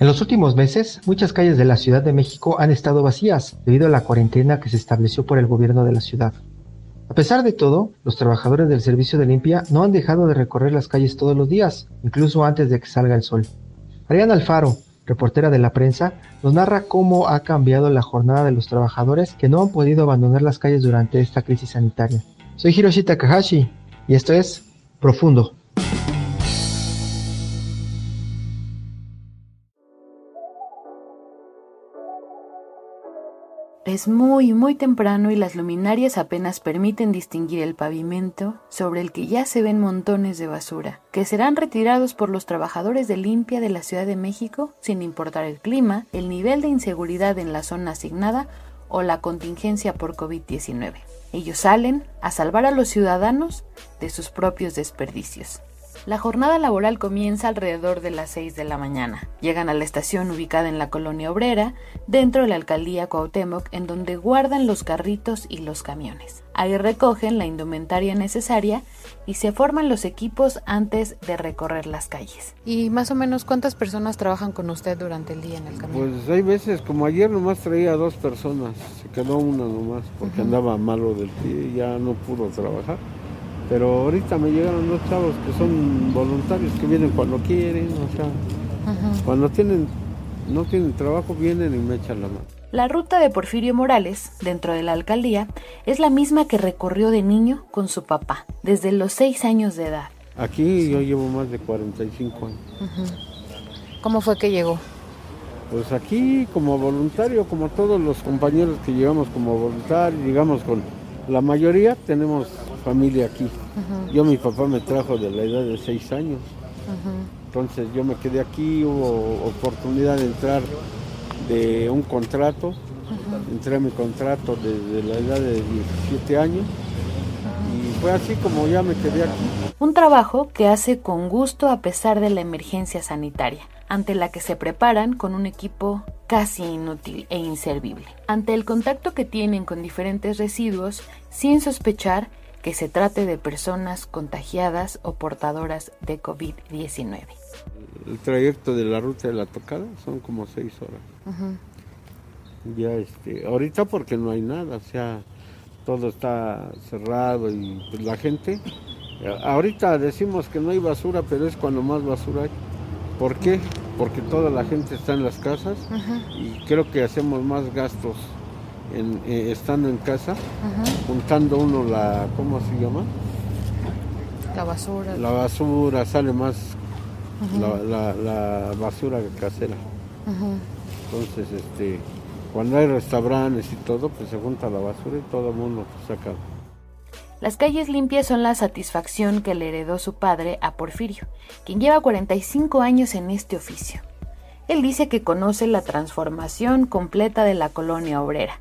En los últimos meses, muchas calles de la Ciudad de México han estado vacías debido a la cuarentena que se estableció por el gobierno de la ciudad. A pesar de todo, los trabajadores del servicio de limpia no han dejado de recorrer las calles todos los días, incluso antes de que salga el sol. Ariana Alfaro, reportera de la prensa, nos narra cómo ha cambiado la jornada de los trabajadores que no han podido abandonar las calles durante esta crisis sanitaria. Soy Hiroshi Takahashi y esto es Profundo. Es muy, muy temprano y las luminarias apenas permiten distinguir el pavimento sobre el que ya se ven montones de basura, que serán retirados por los trabajadores de limpia de la Ciudad de México sin importar el clima, el nivel de inseguridad en la zona asignada o la contingencia por COVID-19. Ellos salen a salvar a los ciudadanos de sus propios desperdicios. La jornada laboral comienza alrededor de las 6 de la mañana. Llegan a la estación ubicada en la colonia obrera, dentro de la alcaldía Cuauhtémoc, en donde guardan los carritos y los camiones. Ahí recogen la indumentaria necesaria y se forman los equipos antes de recorrer las calles. ¿Y más o menos cuántas personas trabajan con usted durante el día en el camión? Pues hay veces, como ayer nomás traía dos personas, se quedó una nomás porque andaba malo del pie y ya no pudo trabajar. Pero ahorita me llegaron dos chavos que son voluntarios, que vienen cuando quieren, o sea, cuando tienen, no tienen trabajo, vienen y me echan la mano. La ruta de Porfirio Morales, dentro de la alcaldía, es la misma que recorrió de niño con su papá, desde los seis años de edad. Aquí yo llevo más de 45 años. ¿Cómo fue que llegó? Pues aquí como voluntario, como todos los compañeros que llegamos como voluntarios, llegamos con la mayoría tenemos familia aquí. Yo mi papá me trajo de la edad de seis años. Entonces yo me quedé aquí, hubo oportunidad de entrar de un contrato. Entré a mi contrato desde la edad de 17 años. Fue así como ya me quedé aquí. Un trabajo que hace con gusto a pesar de la emergencia sanitaria, ante la que se preparan con un equipo casi inútil e inservible. Ante el contacto que tienen con diferentes residuos, sin sospechar que se trate de personas contagiadas o portadoras de COVID-19. El trayecto de la ruta de la tocada son como seis horas. Ya este, ahorita porque no hay nada, o sea, todo está cerrado y pues, la gente. Ahorita decimos que no hay basura, pero es cuando más basura hay. ¿Por qué? Porque toda la gente está en las casas y creo que hacemos más gastos en, eh, estando en casa, juntando uno la, ¿cómo se llama? La basura. La basura, sale más la, la, basura casera. Entonces, este, cuando hay restaurantes y todo, pues se junta la basura y todo el mundo saca. Las calles limpias son la satisfacción que le heredó su padre a Porfirio, quien lleva 45 años en este oficio. Él dice que conoce la transformación completa de la colonia obrera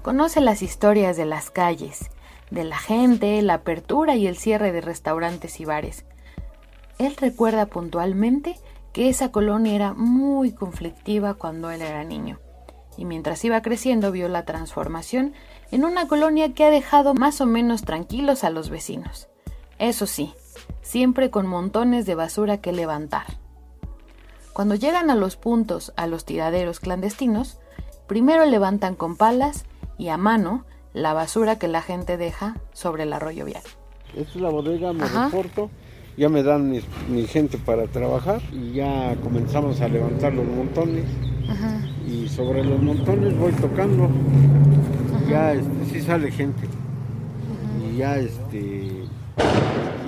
Conoce las historias de las calles, de la gente, la apertura y el cierre de restaurantes y bares. Él recuerda puntualmente que esa colonia era muy conflictiva cuando él era niño, y mientras iba creciendo vio la transformación en una colonia que ha dejado más o menos tranquilos a los vecinos. Eso sí, siempre con montones de basura que levantar. Cuando llegan a los puntos, a los tiraderos clandestinos, primero levantan con palas y a mano la basura que la gente deja sobre el arroyo vial. Esta es la bodega, me reporto, ya me dan mi, gente para trabajar y ya comenzamos a levantar los montones. Y sobre los montones voy tocando. Ya este, sí sale gente. Y ya este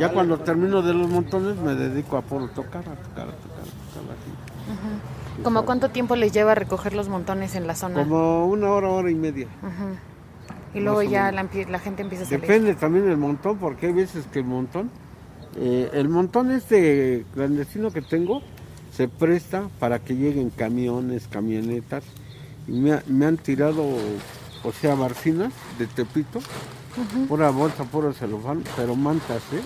ya cuando termino de los montones me dedico a por tocar, a tocar, a tocar, a tocar ¿Cómo cuánto tiempo les lleva recoger los montones en la zona? Como una hora, hora y media. Y luego ya la, gente empieza a salir. Depende también del montón, porque hay veces que el montón, eh, el montón este clandestino que tengo, se presta para que lleguen camiones, camionetas. Y me, me han tirado, o sea, barcinas de Tepito, pura bolsa, puro celofán, pero mantas, ¿eh?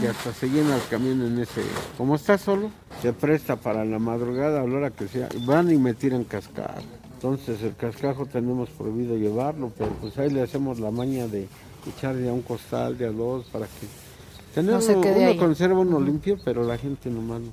Que hasta se llena el camión en ese. Como está solo, se presta para la madrugada, a la hora que sea. Van y me tiran cascajo. Entonces el cascajo tenemos prohibido llevarlo, pero pues ahí le hacemos la maña de echarle a un costal, de a dos, para que... Tener no uno, conserva uno limpio, pero la gente nomás no.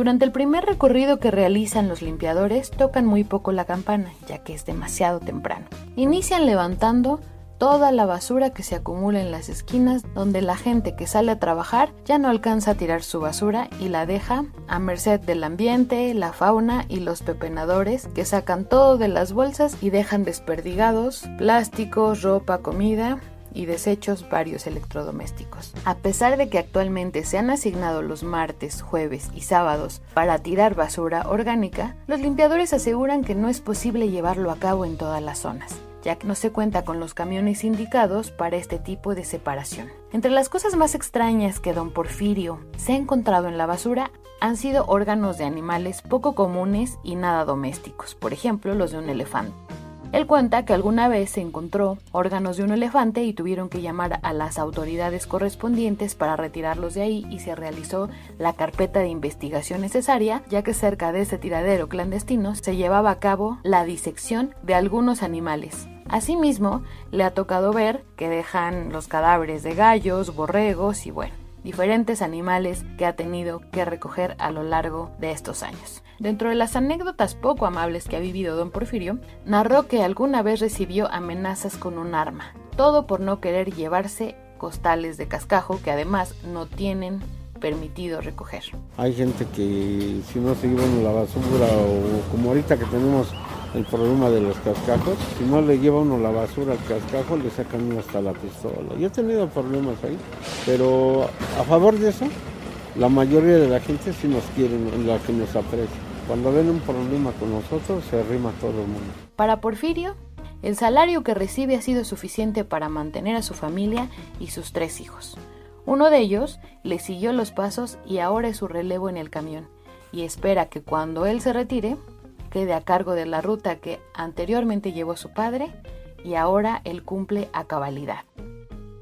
Durante el primer recorrido que realizan los limpiadores tocan muy poco la campana, ya que es demasiado temprano. Inician levantando toda la basura que se acumula en las esquinas donde la gente que sale a trabajar ya no alcanza a tirar su basura y la deja a merced del ambiente, la fauna y los pepenadores que sacan todo de las bolsas y dejan desperdigados plásticos, ropa, comida y desechos varios electrodomésticos. A pesar de que actualmente se han asignado los martes, jueves y sábados para tirar basura orgánica, los limpiadores aseguran que no es posible llevarlo a cabo en todas las zonas ya que no se cuenta con los camiones indicados para este tipo de separación. Entre las cosas más extrañas que don Porfirio se ha encontrado en la basura han sido órganos de animales poco comunes y nada domésticos, por ejemplo los de un elefante. Él cuenta que alguna vez se encontró órganos de un elefante y tuvieron que llamar a las autoridades correspondientes para retirarlos de ahí y se realizó la carpeta de investigación necesaria, ya que cerca de ese tiradero clandestino se llevaba a cabo la disección de algunos animales. Asimismo, le ha tocado ver que dejan los cadáveres de gallos, borregos y bueno, diferentes animales que ha tenido que recoger a lo largo de estos años. Dentro de las anécdotas poco amables que ha vivido don Porfirio, narró que alguna vez recibió amenazas con un arma, todo por no querer llevarse costales de cascajo que además no tienen permitido recoger. Hay gente que si no se llevan la basura o como ahorita que tenemos el problema de los cascajos, si no le lleva uno la basura al cascajo le sacan uno hasta la pistola. Yo he tenido problemas ahí, pero a favor de eso, la mayoría de la gente sí nos quiere, la que nos aprecia. Cuando ven un problema con nosotros, se arrima todo el mundo. Para Porfirio, el salario que recibe ha sido suficiente para mantener a su familia y sus tres hijos. Uno de ellos le siguió los pasos y ahora es su relevo en el camión, y espera que cuando él se retire, quede a cargo de la ruta que anteriormente llevó su padre y ahora él cumple a cabalidad.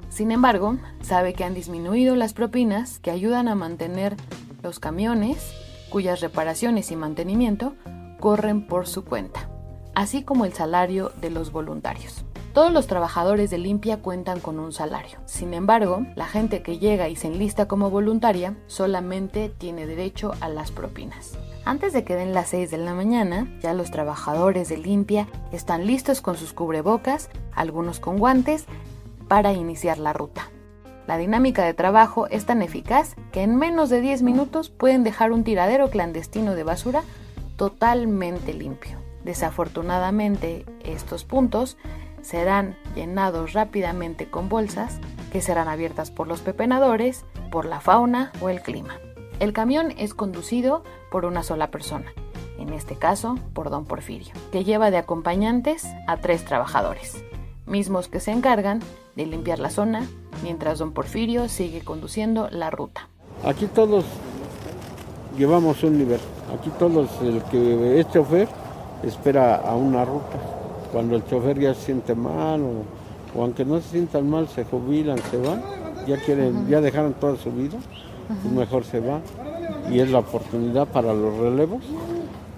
Sin embargo, sabe que han disminuido las propinas que ayudan a mantener los camiones cuyas reparaciones y mantenimiento corren por su cuenta, así como el salario de los voluntarios. Todos los trabajadores de limpia cuentan con un salario. Sin embargo, la gente que llega y se enlista como voluntaria solamente tiene derecho a las propinas. Antes de que den las 6 de la mañana, ya los trabajadores de limpia están listos con sus cubrebocas, algunos con guantes, para iniciar la ruta. La dinámica de trabajo es tan eficaz que en menos de 10 minutos pueden dejar un tiradero clandestino de basura totalmente limpio. Desafortunadamente, estos puntos serán llenados rápidamente con bolsas que serán abiertas por los pepenadores, por la fauna o el clima. El camión es conducido por una sola persona, en este caso por don Porfirio, que lleva de acompañantes a tres trabajadores, mismos que se encargan de limpiar la zona, mientras don Porfirio sigue conduciendo la ruta. Aquí todos llevamos un nivel, aquí todos, el que es chofer espera a una ruta. Cuando el chofer ya se siente mal o, aunque no se sientan mal, se jubilan, se van, ya quieren, ya dejaron toda su vida, pues mejor se va. Y es la oportunidad para los relevos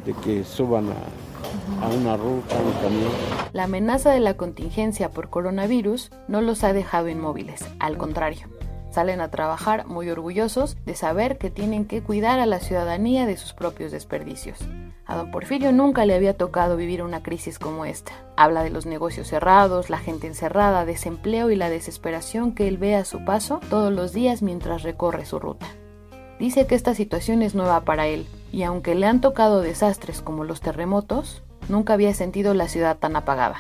de que suban a, a una ruta, a un camión. La amenaza de la contingencia por coronavirus no los ha dejado inmóviles, al contrario. Salen a trabajar muy orgullosos de saber que tienen que cuidar a la ciudadanía de sus propios desperdicios. A don Porfirio nunca le había tocado vivir una crisis como esta. Habla de los negocios cerrados, la gente encerrada, desempleo y la desesperación que él ve a su paso todos los días mientras recorre su ruta. Dice que esta situación es nueva para él, y aunque le han tocado desastres como los terremotos, nunca había sentido la ciudad tan apagada.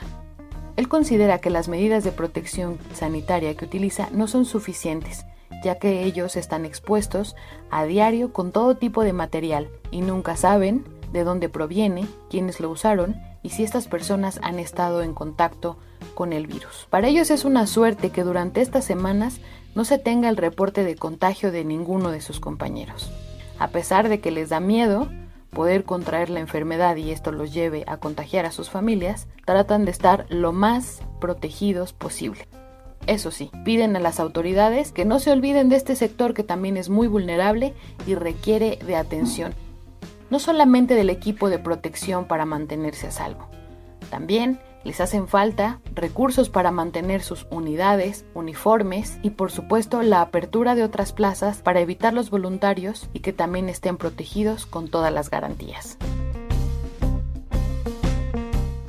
Él considera que las medidas de protección sanitaria que utiliza no son suficientes, ya que ellos están expuestos a diario con todo tipo de material y nunca saben de dónde proviene, quiénes lo usaron y si estas personas han estado en contacto con el virus. Para ellos es una suerte que durante estas semanas no se tenga el reporte de contagio de ninguno de sus compañeros. A pesar de que les da miedo poder contraer la enfermedad y esto los lleve a contagiar a sus familias, tratan de estar lo más protegidos posible. Eso sí, piden a las autoridades que no se olviden de este sector que también es muy vulnerable y requiere de atención, no solamente del equipo de protección para mantenerse a salvo, también les hacen falta recursos para mantener sus unidades, uniformes y por supuesto la apertura de otras plazas para evitar los voluntarios y que también estén protegidos con todas las garantías.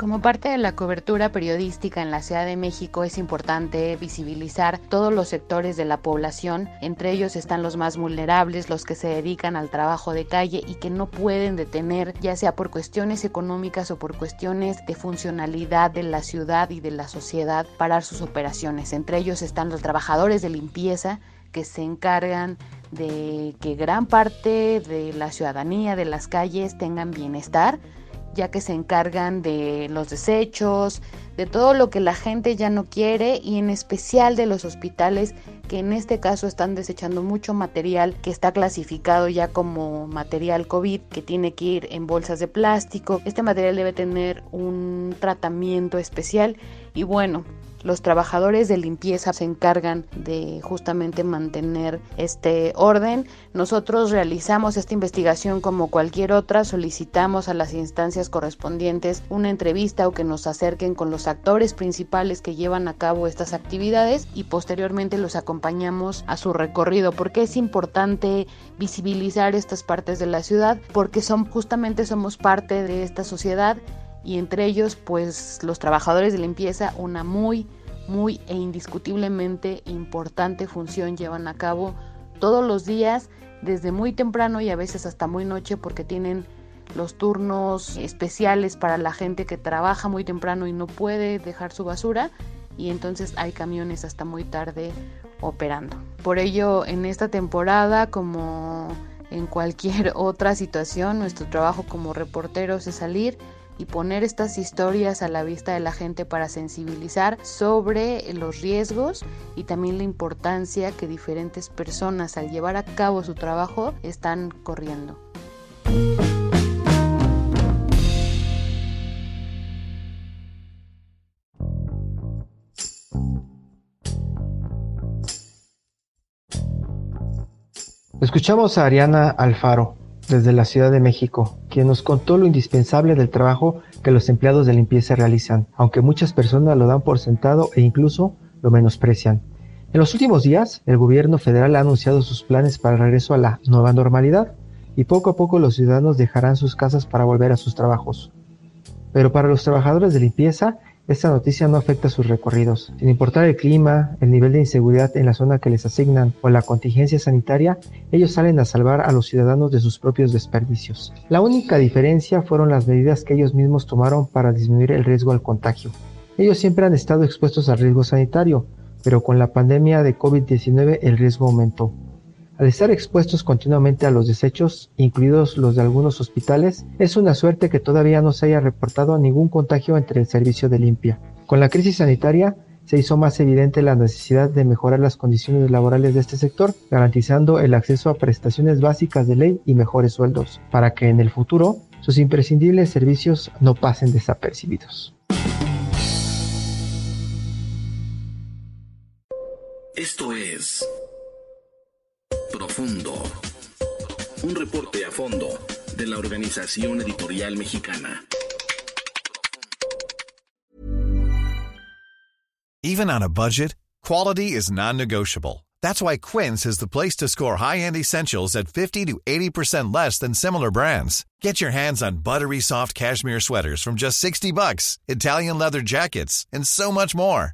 Como parte de la cobertura periodística en la Ciudad de México es importante visibilizar todos los sectores de la población, entre ellos están los más vulnerables, los que se dedican al trabajo de calle y que no pueden detener, ya sea por cuestiones económicas o por cuestiones de funcionalidad de la ciudad y de la sociedad, parar sus operaciones. Entre ellos están los trabajadores de limpieza que se encargan de que gran parte de la ciudadanía de las calles tengan bienestar ya que se encargan de los desechos, de todo lo que la gente ya no quiere y en especial de los hospitales que en este caso están desechando mucho material que está clasificado ya como material COVID que tiene que ir en bolsas de plástico. Este material debe tener un tratamiento especial y bueno, los trabajadores de limpieza se encargan de justamente mantener este orden. Nosotros realizamos esta investigación como cualquier otra, solicitamos a las instancias correspondientes una entrevista o que nos acerquen con los actores principales que llevan a cabo estas actividades y posteriormente los acompañamos a su recorrido. porque es importante visibilizar estas partes de la ciudad? Porque son justamente somos parte de esta sociedad y entre ellos pues los trabajadores de limpieza una muy muy e indiscutiblemente importante función llevan a cabo todos los días desde muy temprano y a veces hasta muy noche porque tienen los turnos especiales para la gente que trabaja muy temprano y no puede dejar su basura y entonces hay camiones hasta muy tarde operando. Por ello en esta temporada como en cualquier otra situación nuestro trabajo como reporteros es salir y poner estas historias a la vista de la gente para sensibilizar sobre los riesgos y también la importancia que diferentes personas al llevar a cabo su trabajo están corriendo. Escuchamos a Ariana Alfaro, desde la Ciudad de México, quien nos contó lo indispensable del trabajo que los empleados de limpieza realizan, aunque muchas personas lo dan por sentado e incluso lo menosprecian. En los últimos días, el gobierno federal ha anunciado sus planes para el regreso a la nueva normalidad y poco a poco los ciudadanos dejarán sus casas para volver a sus trabajos. Pero para los trabajadores de limpieza, esta noticia no afecta sus recorridos. Sin importar el clima, el nivel de inseguridad en la zona que les asignan o la contingencia sanitaria, ellos salen a salvar a los ciudadanos de sus propios desperdicios. La única diferencia fueron las medidas que ellos mismos tomaron para disminuir el riesgo al contagio. Ellos siempre han estado expuestos al riesgo sanitario, pero con la pandemia de COVID-19 el riesgo aumentó. Al estar expuestos continuamente a los desechos, incluidos los de algunos hospitales, es una suerte que todavía no se haya reportado ningún contagio entre el servicio de limpia. Con la crisis sanitaria, se hizo más evidente la necesidad de mejorar las condiciones laborales de este sector, garantizando el acceso a prestaciones básicas de ley y mejores sueldos, para que en el futuro sus imprescindibles servicios no pasen desapercibidos. Esto es Profundo. Un reporte a fondo de la Organización Editorial Mexicana. Even on a budget, quality is non-negotiable. That's why Quince is the place to score high-end essentials at 50 to 80% less than similar brands. Get your hands on buttery soft cashmere sweaters from just 60 bucks, Italian leather jackets, and so much more.